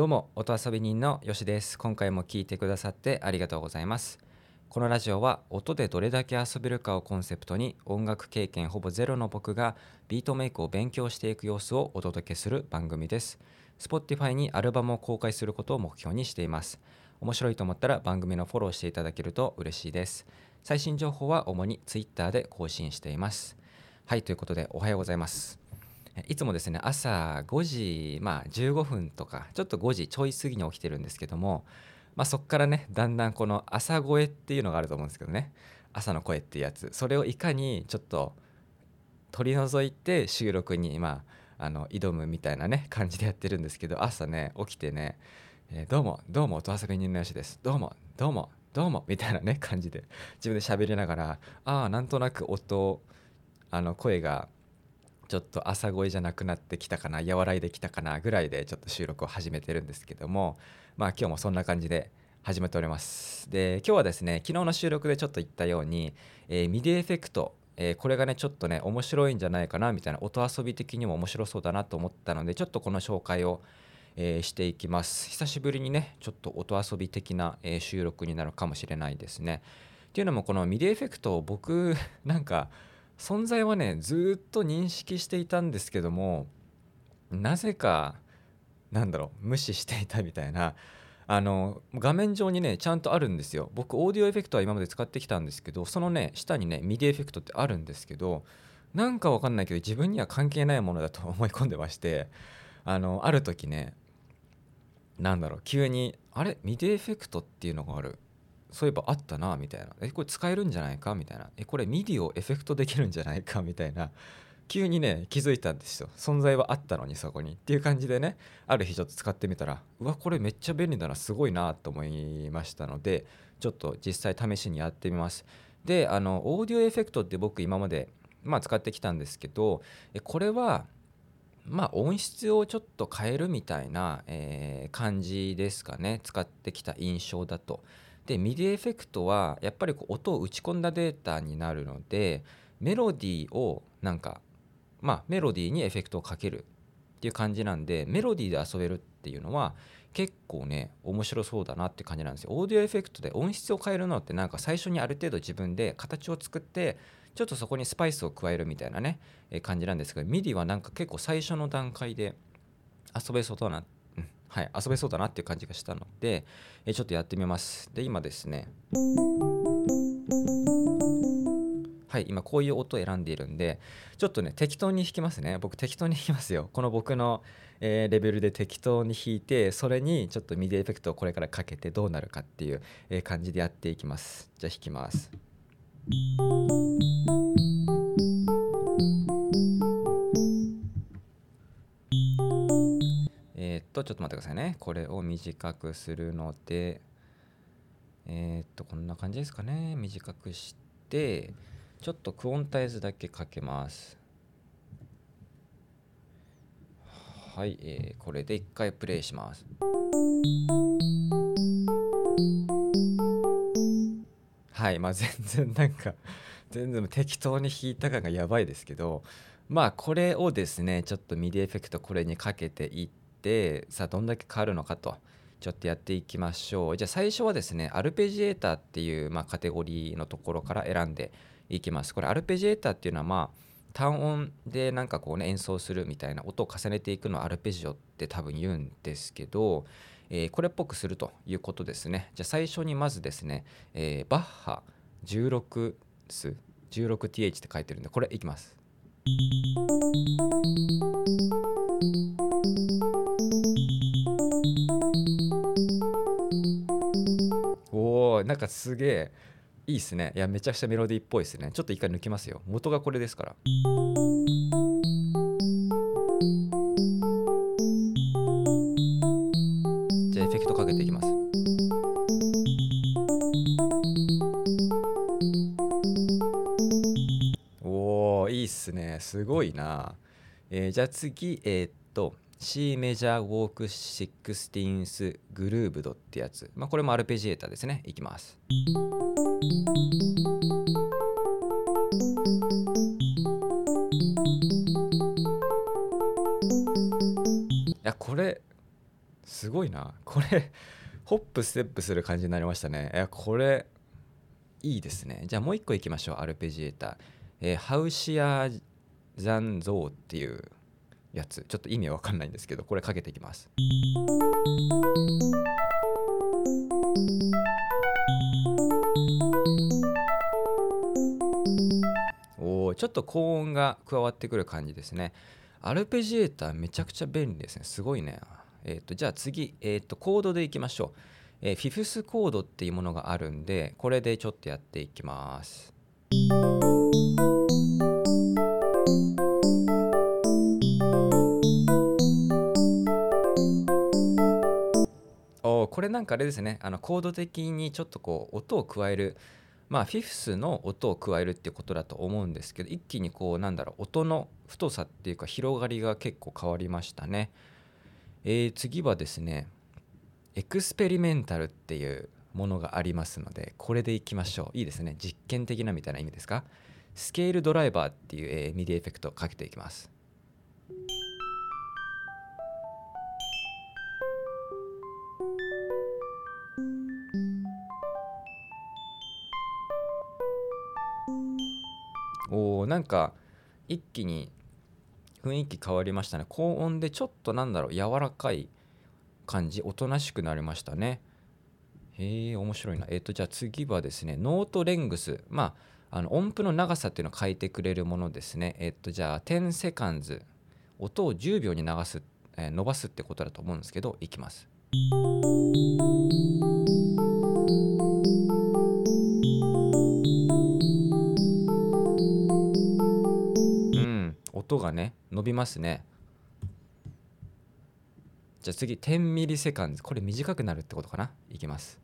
どうも音遊び人のよしです。今回も聞いてくださってありがとうございます。このラジオは音でどれだけ遊べるかをコンセプトに音楽経験ほぼゼロの僕がビートメイクを勉強していく様子をお届けする番組です。Spotify にアルバムを公開することを目標にしています。面白いと思ったら番組のフォローしていただけると嬉しいです。最新情報は主に Twitter で更新しています。はいということでおはようございます。いつもですね朝5時、まあ、15分とかちょっと5時ちょい過ぎに起きてるんですけども、まあ、そこからねだんだんこの朝声っていうのがあると思うんですけどね。朝の声っていうやつ。それをいかにちょっと取り除いて収録に、まあ、あの挑むみたいなね感じでやってるんですけど朝ね起きてね、えー、どうもどうも音遊び人のよしです。どうもどうもどうもみたいなね感じで自分で喋りながらああなんとなく音あの声がちょっと朝声じゃなくなってきたかな和らいできたかなぐらいでちょっと収録を始めてるんですけどもまあ今日もそんな感じで始めております。で今日はですね昨日の収録でちょっと言ったように、えー、 MIDIエフェクトえー、これがねちょっとね面白いんじゃないかなみたいな音遊び的にも面白そうだなと思ったのでちょっとこの紹介を、えー、していきます。久しぶりにねちょっと音遊び的な、えー、収録になるかもしれないですね。っていうのもこの MIDIエフェクトを僕 なんか存在はねずっと認識していたんですけどもなぜかなんだろう無視していたみたいなあの画面上にねちゃんとあるんですよ。僕オーディオエフェクトは今まで使ってきたんですけどそのね下にね MIDIエフェクトってあるんですけどなんかわかんないけど自分には関係ないものだと思い込んでましてあのある時ねなんだろう急にあれ？ MIDIエフェクトっていうのがある。そういえばあったなみたいな。えこれ使えるんじゃないか？みたいな。えこれ MIDIをエフェクトできるんじゃないか？みたいな。急にね気づいたんですよ。存在はあったのにそこにっていう感じでねある日ちょっと使ってみたらうわこれめっちゃ便利だなすごいなと思いましたのでちょっと実際試しにやってみます。であのオーディオエフェクトって僕今までまあ使ってきたんですけどこれはまあ音質をちょっと変えるみたいな、えー、感じですかね。使ってきた印象だと。で MIDIエフェクトはやっぱりこう音を打ち込んだデータになるのでメロディーをなんかまあメロディーにエフェクトをかけるっていう感じなんでメロディーで遊べるっていうのは結構ね面白そうだなって感じなんですよ。オーディオエフェクトで音質を変えるのってなんか最初にある程度自分で形を作ってちょっとそこにスパイスを加えるみたいなね、え感じなんですが MIDIはなんか結構最初の段階で遊べそうだなっはい、遊べそうだなっていう感じがしたので、えちょっとやってみます。で、今ですね、はい、今こういう音を選んでいるんで、ちょっとね、適当に弾きますね。僕適当に弾きますよ。この僕の、えー、レベルで適当に弾いて、それにちょっと MIDIエフェクトをこれからかけてどうなるかっていう、え感じでやっていきます。じゃあ弾きます。とちょっと待ってくださいね。これを短くするのでえー、っとこんな感じですかね。短くしてちょっとクオンタイズだけかけます。はい、えー、これで一回プレイします。はいまあ全然なんか全然適当に弾いた感がやばいですけどまあこれをですねちょっと MIDIエフェクトこれにかけていってってさあどんだけ変わるのかとちょっとやっていきましょう。じゃあ最初はですねアルペジエーターっていう、まあ、カテゴリーのところから選んでいきます。これアルペジエーターっていうのはまあ単音でなんかこうね演奏するみたいな音を重ねていくのをアルペジオって多分言うんですけど、えー、これっぽくするということですね。じゃあ最初にまずですね、えー、バッハ16ス 16th って書いてるんでこれいきます。おおなんかすげえいいっすね。いやめちゃくちゃメロディーっぽいですね。ちょっと一回抜きますよ。元がこれですから。じゃあエフェクトかけていきます。おおいいっすね。すごいな。えー、じゃあ次えー、っと C メジャーウォークシックスティンスグルーブドってやつ、まあ、これもアルペジエーターですね。いきます。いやこれすごいな。これホップステップする感じになりましたね。いやこれいいですね。じゃあもう一個いきましょう。アルペジエーター、えー、ハウシアザンゾーっていうやつ。ちょっと意味は分かんないんですけどこれかけていきます。おおちょっと高音が加わってくる感じですね。アルペジエーターめちゃくちゃ便利ですね。すごいね。えっ、ー、とじゃあ次、えっ、ー、とコードでいきましょう、えー、フィフスコードっていうものがあるんでこれでちょっとやっていきます。これなんかあれですね。あのコード的にちょっとこう音を加える。まあフィフスの音を加えるっていうことだと思うんですけど一気にこうなんだろう音の太さっていうか広がりが結構変わりましたね。えー、次はですね experimental っていうものがありますのでこれでいきましょう。いいですね。実験的なみたいな意味ですか？ scale driver っていう、えー、 MIDIエフェクトをかけていきます。おなんか一気に雰囲気変わりましたね。高音でちょっとなんだろう柔らかい感じ。おとなしくなりましたね。へえ面白いな。えっ、ー、とじゃあ次はですねノートレングス。まああの音符の長さっていうのを書いてくれるものですね。えっ、ー、とじゃあ10セカンズ。音を10秒に流す、えー、伸ばすってことだと思うんですけどいきます。音がね伸びますね。じゃあ次10ミリセカンドこれ短くなるってことかな？いきます。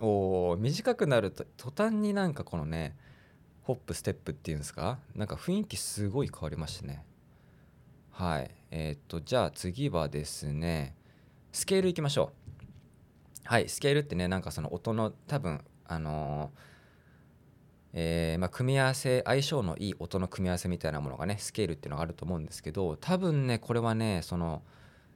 おお短くなると途端になんかこのねホップステップっていうんですか？なんか雰囲気すごい変わりましたね。はい。えー、っとじゃあ次はですねスケールいきましょう。はいスケールってねなんかその音の多分あのー、えー、まあ、組み合わせ相性のいい音の組み合わせみたいなものがねスケールっていうのがあると思うんですけど多分ねこれはねその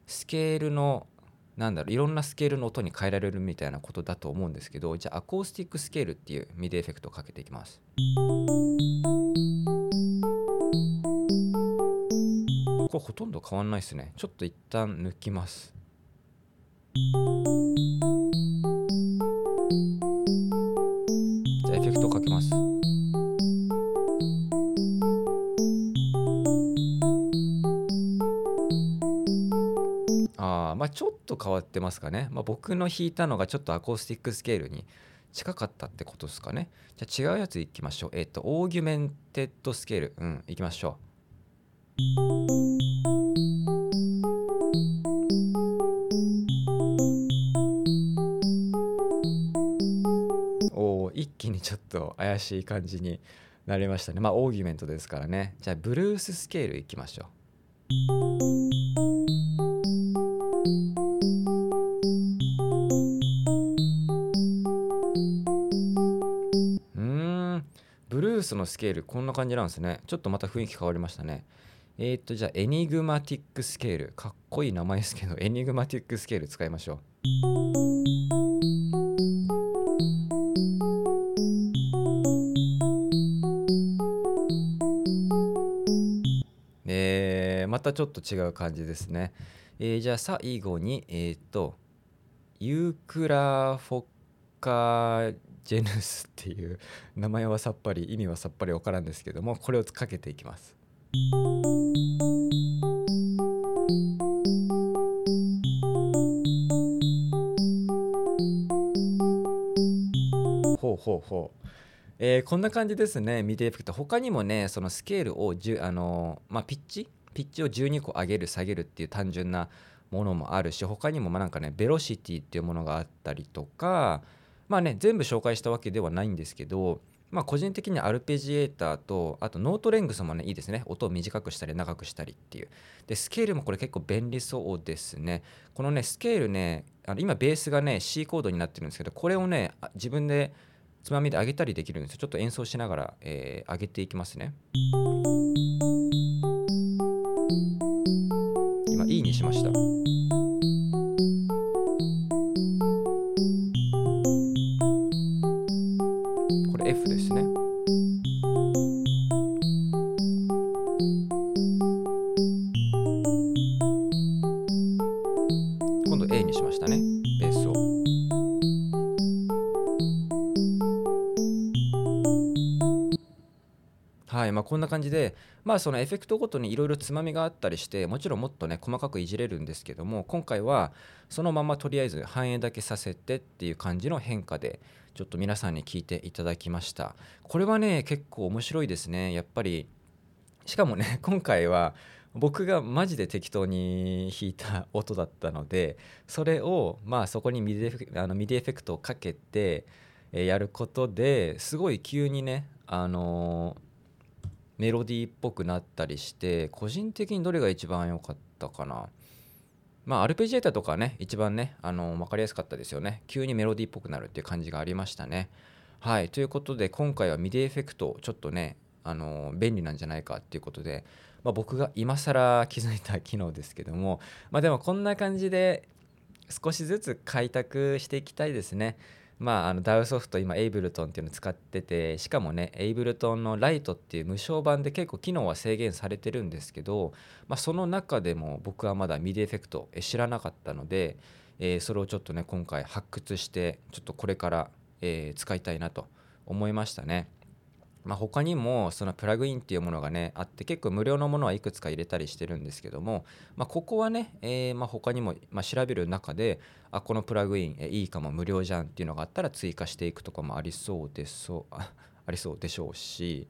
スケールのなんだろういろんなスケールの音に変えられるみたいなことだと思うんですけどじゃあ acoustic scale っていう MIDIエフェクトをかけていきます。これほとんど変わんないですね。ちょっと一旦抜きます。じゃあエフェクトをかけます。あまあちょっと変わってますかね、まあ、僕の弾いたのがちょっと acoustic scale に近かったってことですかね。じゃあ違うやついきましょう。えっ、ー、と augmented scale。うんいきましょう。一気にちょっと怪しい感じになりましたね。まあオーギュメントですからね。じゃあブルーススケールいきましょう。うん。ブルースのスケールこんな感じなんですね。ちょっとまた雰囲気変わりましたね。えー、っとじゃあ enigmatic scale。かっこいい名前ですけど enigmatic scale 使いましょう。またちょっと違う感じですね。えー、じゃあ最後に、えっ、ー、と、 Euler-Fokker genus っていう名前はさっぱり意味はさっぱり分からんですけどもこれをかけていきます。ほうほうほう。えー、こんな感じですね MIDIエフェクト他にもねそのスケールをじゅあの、まあ、ピッチピッチを12個上げる下げるっていう単純なものもあるし他にもまなんかねベロシティっていうものがあったりとかまあね全部紹介したわけではないんですけどまあ個人的にアルペジエーターとあとノートレングスもねいいですね。音を短くしたり長くしたりっていう。でスケールもこれ結構便利そうですね。このねスケールねあの今ベースがね C コードになってるんですけどこれをね自分でつまみで上げたりできるんですよ。ちょっと演奏しながら、えー、上げていきますね。今 E にしました。これ F ですね。こんな感じで、まあ、そのエフェクトごとにいろいろつまみがあったりしてもちろんもっとね細かくいじれるんですけども今回はそのままとりあえず反映だけさせてっていう感じの変化でちょっと皆さんに聞いていただきました。これはね結構面白いですね。やっぱりしかもね 今回は僕がマジで適当に弾いた音だったのでそれをまあそこに MIDI あの MIDI エフェクトをかけてやることですごい急にねあのーメロディーっぽくなったりして個人的にどれが一番良かったかな。まあアルペジエーターとかね一番ねあの分かりやすかったですよね。急にメロディーっぽくなるっていう感じがありましたね。はい。ということで今回は MIDI エフェクトちょっとねあの便利なんじゃないかっていうことで、まあ、僕が今更気づいた機能ですけどもまあでもこんな感じで少しずつ開拓していきたいですね。まあ、あの DAW ソフト今 Ableton っていうのを使っててしかもね Ableton の Lite っていう無償版で結構機能は制限されてるんですけど、まあ、その中でも僕はまだ MIDI エフェクト知らなかったので、えー、それをちょっとね今回発掘してちょっとこれから、えー、使いたいなと思いましたね。まあ、他にもそのプラグインっていうものがねあって結構無料のものはいくつか入れたりしてるんですけども、まあ、ここはね、えー、ま他にも、ま、調べる中であこのプラグイン、えいいかも無料じゃんっていうのがあったら追加していくとかもありそうでそう ありそうでしょうし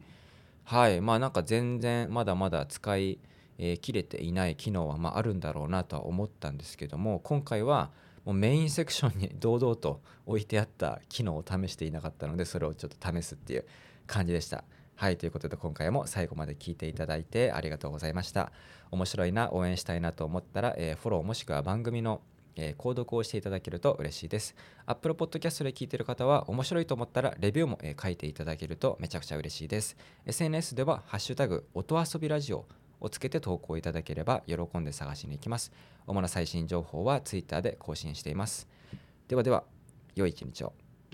はいまあなんか全然まだまだ使い、えー、切れていない機能はまああるんだろうなとは思ったんですけども今回はもうメインセクションに堂々と置いてあった機能を試していなかったのでそれをちょっと試すっていう感じでした。はい、ということで今回も最後まで聞いていただいてありがとうございました。面白いな、応援したいなと思ったら、えー、フォローもしくは番組のえ、購読をしていただけると嬉しいです。Apple Podcast で聞いている方は面白いと思ったらレビューも、え、書いていただけるとめちゃくちゃ嬉しいです。SNS ではハッシュタグ音遊びラジオをつけて投稿いただければ喜んで探しに行きます。主な最新情報は Twitter で更新しています。ではでは、良い一日を。